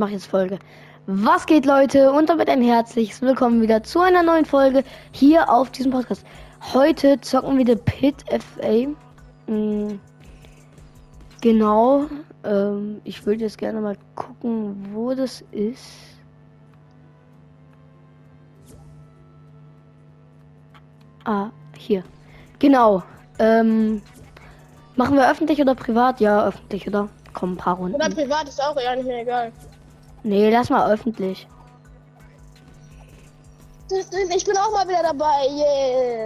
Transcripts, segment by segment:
mach jetzt Folge. Was geht, Leute? Und damit ein herzliches Willkommen wieder zu einer neuen Folge hier auf diesem Podcast. Heute zocken wir The Pit FA. Hm, genau. Ähm, ich würde jetzt gerne mal gucken, wo das ist. Ah, hier. Genau. Ähm, machen wir öffentlich oder privat? Ja, öffentlich, oder? Komm, ein paar Runden. Oder privat ist auch eher nicht mehr egal. Nee, lass mal öffentlich. Ich bin auch mal wieder dabei,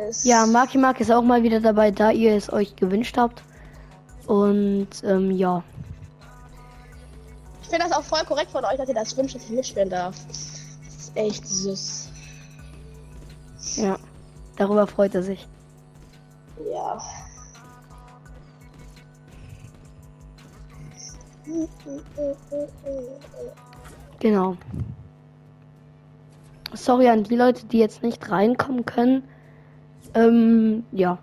yes. Ja, Marky Mark ist auch mal wieder dabei, da ihr es euch gewünscht habt. Und ähm, ja. Ich finde das auch voll korrekt von euch, dass ihr das wünscht, dass ich mitspielen darf. Das ist echt süß. Ja, darüber freut er sich. Ja. Genau. Sorry an die Leute, die jetzt nicht reinkommen können. Ähm, ja.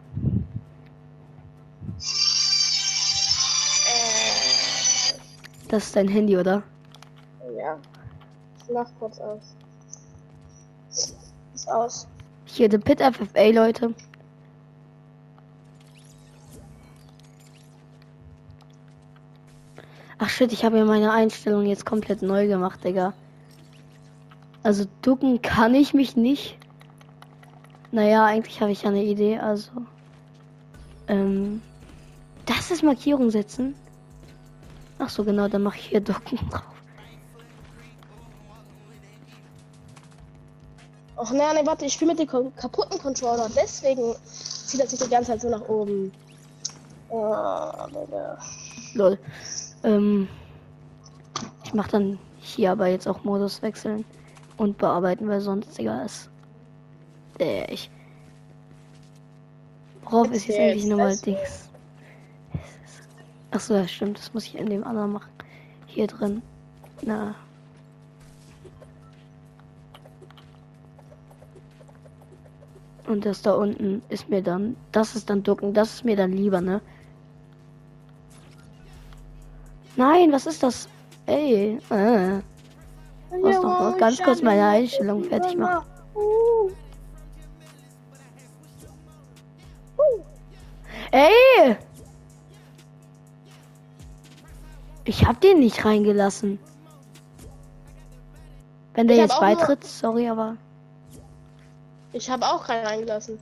Das ist dein Handy, oder? ja. Ich mach kurz aus. Ist aus. Hier, The Pit FFA, Leute. Ach shit, ich habe ja meine Einstellung jetzt komplett neu gemacht, Digga. Also ducken kann ich mich nicht. Naja, eigentlich habe ich ja eine Idee, also. Ähm. Das ist Markierung setzen. Ach so, genau, dann mache ich hier ducken drauf. Och nein, nee, warte, ich spiele mit dem kaputten Controller. Deswegen zieht er sich die ganze Zeit so nach oben. Oh. Lol. Ähm, ich mache dann hier aber jetzt auch Modus wechseln und bearbeiten, weil sonst egal ist. Äh, ich. Worauf ist jetzt eigentlich nochmal. Dings? Ach so, ja, stimmt. Das muss ich in dem anderen machen. Hier drin. Na. Und das da unten ist mir dann. Das ist dann ducken. Das ist mir dann lieber, ne? Nein, was ist das? Ey, äh. muss noch mal ganz kurz meine Einstellung fertig machen. Ey! Ich hab den nicht reingelassen. Wenn der Ich jetzt beitritt, sorry, aber. Ich habe auch keinen reingelassen.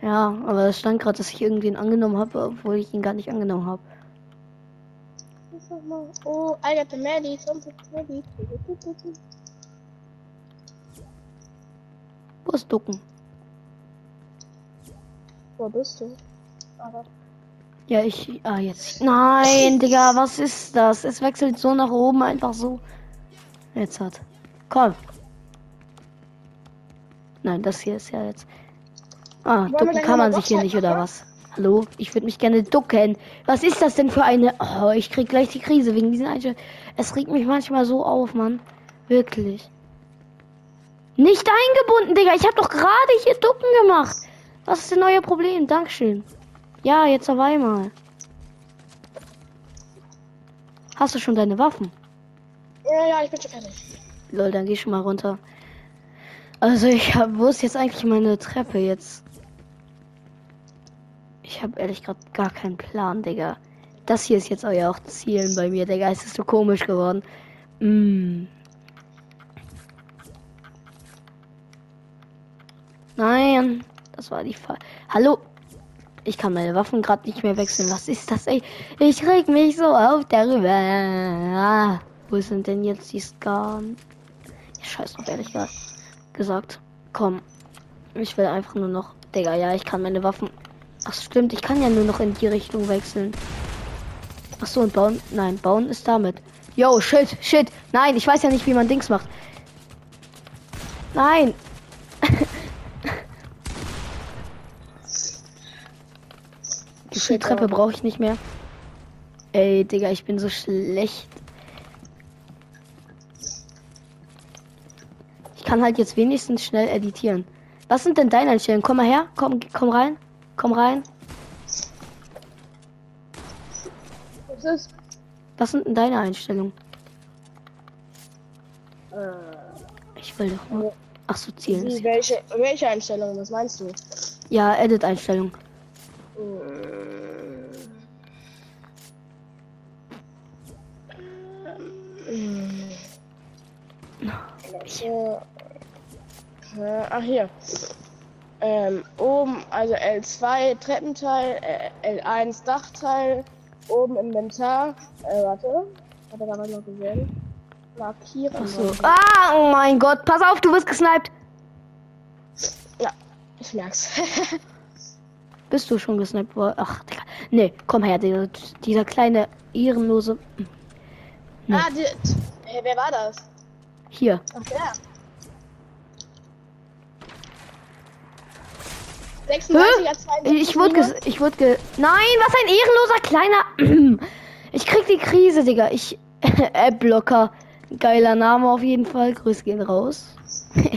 Ja, aber es stand gerade, dass ich irgendwen angenommen habe, obwohl ich ihn gar nicht angenommen habe. Oh, I got the Maddie. Something. Wo ist Ducken? Wo bist du? Aber Ja, ich. Ah, jetzt. Nein, Digga, was ist das? Es wechselt so nach oben einfach so. Jetzt hat. Komm. Nein, das hier ist ja jetzt. Ah, ducken kann man sich hier nicht, oder was? Hallo? Ich würde mich gerne ducken. Was ist das denn für eine. Oh, ich krieg gleich die Krise wegen diesen Einstellungen. Es regt mich manchmal so auf, Mann. Wirklich. Nicht eingebunden, Digga. Ich habe doch gerade hier ducken gemacht. Was ist denn euer Problem? Dankeschön. Ja, jetzt auf einmal. Hast du schon deine Waffen? ja, ja, ich bin schon fertig. Lol, dann geh schon mal runter. Also ich hab, wo ist jetzt eigentlich meine Treppe jetzt? Ich habe ehrlich gesagt gar keinen Plan, Digga. Das hier ist jetzt euer auch Zielen bei mir, Digga. Es ist so komisch geworden. Mm. Nein, das war die Fall. Hallo? Ich kann meine Waffen gerade nicht mehr wechseln. Was ist das, ey? Ich reg mich so auf darüber. Ah, wo sind denn jetzt die Skan? Ja, scheiß drauf, ehrlich ge- gesagt. Komm. Ich will einfach nur noch. Digga, ja, ich kann meine Waffen. Ach, stimmt, ich kann ja nur noch in die Richtung wechseln. Ach so, und bauen. Nein, bauen ist damit. Yo, shit, shit. Nein, ich weiß ja nicht, wie man Dings macht. Nein. Die Shit, Treppe brauche ich nicht mehr. Ey, Digga, ich bin so schlecht. Ich kann halt jetzt wenigstens schnell editieren. Was sind denn deine Einstellungen? Komm mal her. Komm, komm rein. Komm rein. Was ist? Was sind denn deine Einstellungen? Ich will doch nur. Ach so, zielen. Wie, welche, welche Einstellung? Was meinst du? Ja, Edit-Einstellung. Ja. Äh, Ach hier. Ähm, oben, also L2 Treppenteil, äh, L1 Dachteil, oben Inventar. Äh, warte. Hat er da noch gesehen? Markieren. Ach so. Ah, oh mein Gott, pass auf, du wirst gesniped. Ja, ich merk's. Bist du schon gesniped worden? Ach, Digga. Nee, komm her, dieser, dieser kleine ehrenlose. Nee. ah, die, wer war das? Hier. Ach der. 36er, 62 Ich wurde ich wurde ge Nein, was ein ehrenloser kleiner. Ich krieg die Krise, Digga. Ich App-Blocker. Geiler Name auf jeden Fall. Grüß gehen raus.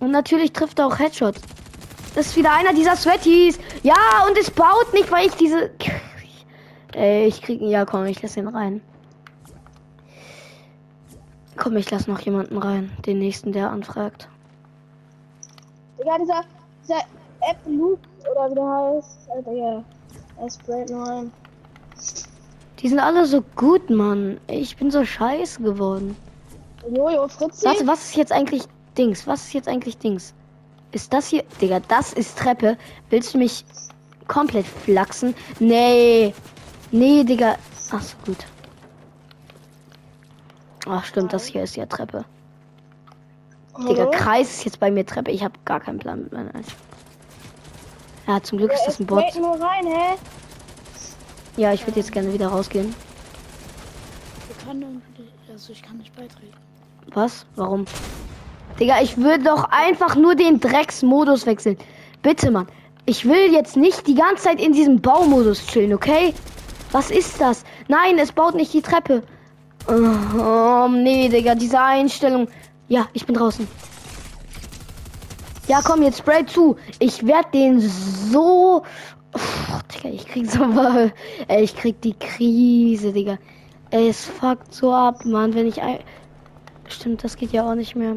Und natürlich trifft er auch Headshot. Das ist wieder einer dieser Sweaties. Ja, und es baut nicht, weil ich diese. Ey, ich krieg. Ja, komm, ich lass ihn rein. Komm, ich lass noch jemanden rein. Den nächsten, der anfragt. Digga, dieser, dieser App Loop oder wie der heißt. Alter, ja. Er sprayt nur ein. Die sind alle so gut, Mann. Ich bin so scheiße geworden. Jojo, Fritzi. Warte, was ist jetzt eigentlich Dings? Was ist jetzt eigentlich Dings? Ist das hier. Digga, das ist Treppe. Willst du mich komplett flachsen? Nee. Nee, Digga. Ach so, gut. Ach, stimmt, das hier ist ja Treppe. Digga, Hallo? Kreis ist jetzt bei mir Treppe. Ich habe gar keinen Plan mit meiner. Ja, zum Glück Ja, ist das ein Bot. nur rein, hä? Ja, ich würde jetzt gerne wieder rausgehen. Wir können, also ich kann nicht beitreten. Was? Warum? Digga, ich würde doch einfach nur den Drecksmodus wechseln. Bitte, Mann. Ich will jetzt nicht die ganze Zeit in diesem Baumodus chillen, okay? Was ist das? Nein, es baut nicht die Treppe. Oh, nee, Digga, diese Einstellung. Ja, ich bin draußen. Ja, komm, jetzt spray zu. Ich werde den so. Uff, Digga, ich krieg so. Ey, ich krieg die Krise, Digga. Ey, es fuckt so ab, Mann, wenn ich. Ein Stimmt, das geht ja auch nicht mehr.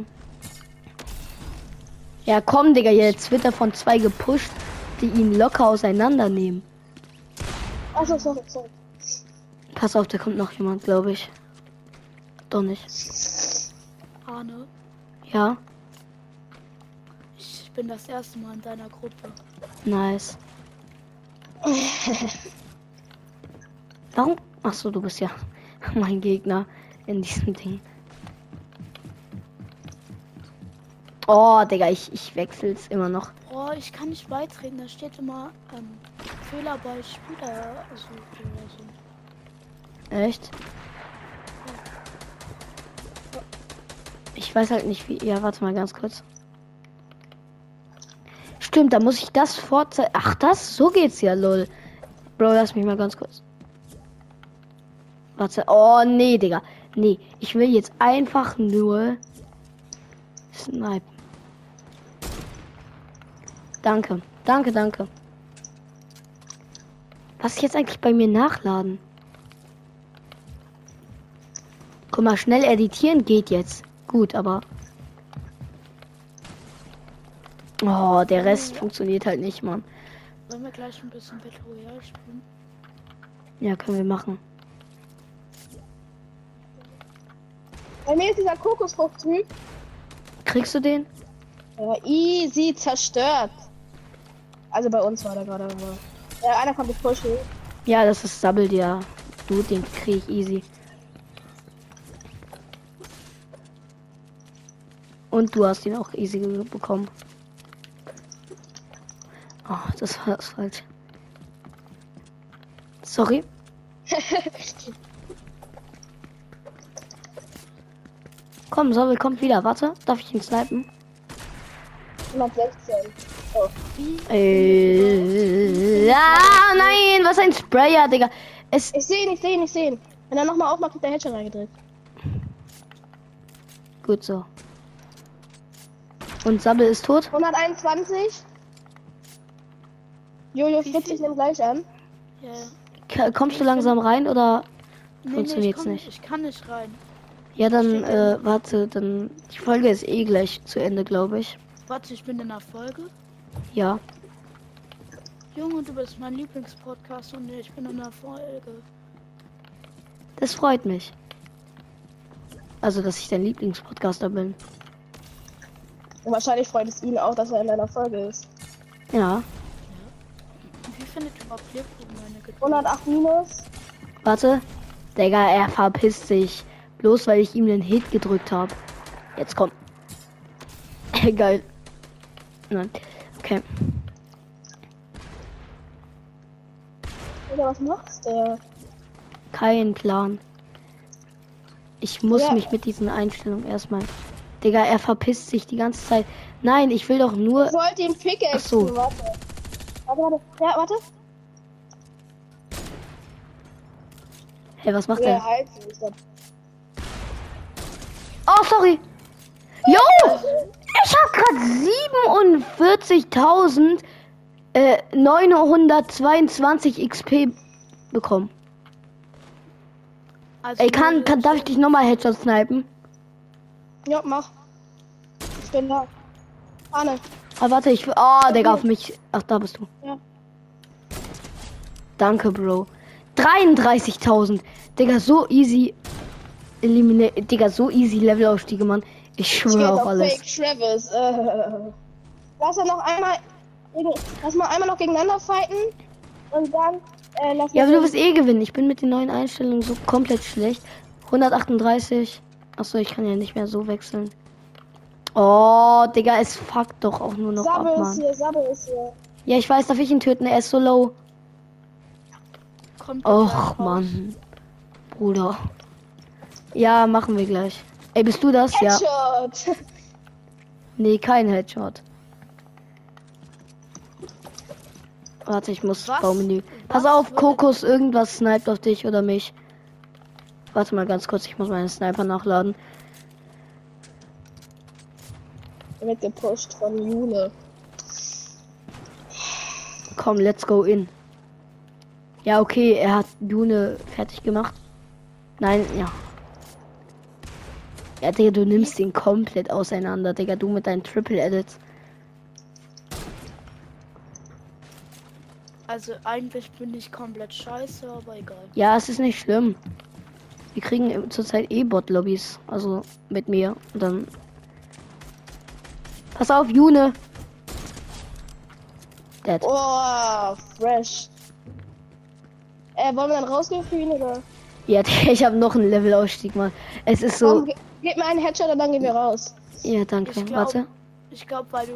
Ja, komm, Digga, jetzt wird er von zwei gepusht, die ihn locker auseinandernehmen. Achso, sorry, sorry. Pass auf, da kommt noch jemand, glaube ich. Doch nicht. Arne, Ja, ich bin das erste Mal in deiner Gruppe. nice. Warum? Ach so, du bist ja mein Gegner in diesem Ding. Oh, Digga, ich, ich wechsel's immer noch. Oh, ich kann nicht beitreten. Da steht immer ähm, Fehler bei Spieler also. Echt? Ich weiß halt nicht wie. Ja, warte mal ganz kurz. Stimmt, da muss ich das vorzeigen. Ach, das? So geht's ja, lol. Bro, lass mich mal ganz kurz. Warte. Oh, nee, Digga. Nee, ich will jetzt einfach nur snipen. Danke. Danke, danke. Was ist jetzt eigentlich bei mir nachladen? Guck mal, schnell editieren geht jetzt. Gut, aber. Oh, der Rest funktioniert halt nicht, Mann. Wollen wir gleich ein bisschen Battle Royale spielen? Ja, können wir machen. Bei mir ist dieser Kokosfrucht-Typ. Kriegst du den? Ja, easy zerstört. Also bei uns war der gerade aber. Ja, einer kommt pushen. Ja, das ist Double, der. Du, den krieg ich easy. Und du hast ihn auch easy bekommen. Oh, das war das falsch. Sorry. Komm, Sobel kommt wieder. Warte, darf ich ihn snipen? 116. Äh, ja, nein, was ein Sprayer, Digga. Es, Ich sehe ihn, ich sehe ihn, ich sehe ihn. Wenn er nochmal aufmacht, wird der Headshot reingedrückt. gut so. Und Sabbel ist tot? 121. Jojo, Fritz, ich nehme gleich an. Ja. K- Kommst du langsam rein oder? Nee, Funktioniert's nee, nicht. ich, komm, ich kann nicht rein. Ja, dann, äh, warte, dann. Die Folge ist eh gleich zu Ende, glaube ich. Warte, ich bin in der Folge. Ja. Junge, du bist mein Lieblingspodcast und ich bin in der Folge. Das freut mich. Also, dass ich dein Lieblingspodcaster bin. Und wahrscheinlich freut es ihn auch, dass er in deiner Folge ist. Ja. Wie findet überhaupt Lebkuchen meine Geduld? 108 minus. Warte. Digga, er verpisst sich. Bloß weil ich ihm den Hit gedrückt habe. Jetzt komm. Geil. Nein. Okay. Oder was macht's der? Kein Plan. Ich muss Ja. mich mit diesen Einstellungen erstmal. Digga, er verpisst sich die ganze Zeit. Nein, ich will doch nur. Ich wollte ihn Pickaxe. Ach so. Warte. Warte, warte. Ja, warte. Hey, was macht Ja, er? halt. Oh, sorry. Yo! Ich hab grad 47.000 äh, 922 XP bekommen. Also Ey, kann, kann, darf ich dich nochmal Headshot snipen? Ja, mach. Ich bin da. Arne. Ah, warte, ich will. Oh, Digga, auf mich. Ach, da bist du. Ja. Danke, Bro. 33.000. Digga, so easy. Elimine Digga, so easy Levelaufstiege, Mann. Ich schwöre auf auf alles. Fake Travis. Äh. Lass er noch einmal. Lass mal einmal noch gegeneinander fighten. Und dann. Äh, lass Ja, aber du wirst eh gewinnen. Ich bin mit den neuen Einstellungen so komplett schlecht. 138. Achso, ich kann ja nicht mehr so wechseln. Oh, Digga, es fuckt doch auch nur noch ab, Sabe ist Mann. hier, Sabe ist hier. Ja, ich weiß, darf ich ihn töten? Er ist so low. kommt Och. Mann. Bruder. Ja, machen wir gleich. Ey, bist du das? Ja. Headshot. Nee, kein Headshot. Warte, ich muss Was? Baumenü. Pass Was auf, Kokos, irgendwas sniped auf dich oder mich. Warte mal ganz kurz, ich muss meinen Sniper nachladen. Wird gepusht von Jule. Komm, let's go in. Ja, okay, er hat June fertig gemacht. Nein, ja. Ja, Digga, du nimmst ihn komplett auseinander, Digga, du mit deinen Triple Edits. Also eigentlich bin ich komplett scheiße, aber egal. Ja, es ist nicht schlimm. Wir kriegen im- zurzeit eh Bot-Lobbys. Also mit mir. Und dann. Pass auf, June. Dead. Oh, fresh. Äh, wollen wir dann rausgehen für ihn oder? Ja, ich habe noch einen Levelausstieg, Mann. Es ist Komm, so. ge gib mir einen Headshot und dann gehen wir raus. Ja, danke. Ich glaub- Warte. Ich glaube, weil du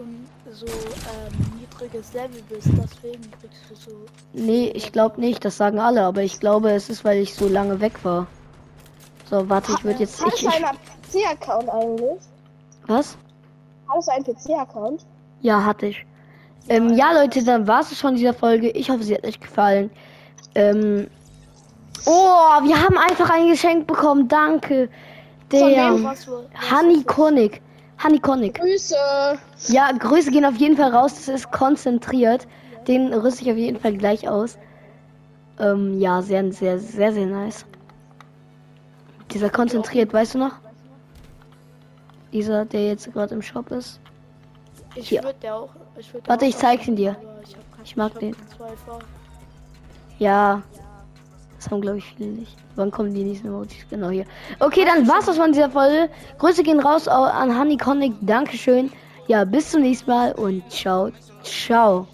so ähm, niedriges Level bist, deswegen kriegst du so. Nee, ich glaube nicht. Das sagen alle. Aber ich glaube, es ist, weil ich so lange weg war. So, warte, ich würde jetzt. Hattest Ich, du einen PC-Account eigentlich? was? Hattest du einen PC-Account? Ja, hatte ich. Ähm, ja, Leute, dann war es schon in dieser Folge. Ich hoffe, sie hat euch gefallen. Ähm, oh, wir haben einfach ein Geschenk bekommen. Danke. Der? Honey Konig. Honey Konig. Grüße. Ja, Grüße gehen auf jeden Fall raus. Das ist konzentriert. Den rüste ich auf jeden Fall gleich aus. Ähm, ja, sehr, sehr, sehr, sehr nice. Dieser konzentriert, weißt du noch? Dieser, der jetzt gerade im Shop ist. Ich Hier. würde der auch. Ich würd Warte, ich zeig's ihn dir. Ich, Ich mag hab den. Ja. Das haben, glaube ich, viele nicht. Wann kommen die nächsten Emojis? Genau hier. Okay, dann war's das von dieser Folge. Grüße gehen raus au- an Honey Connick. Dankeschön. Ja, bis zum nächsten Mal und ciao, ciao.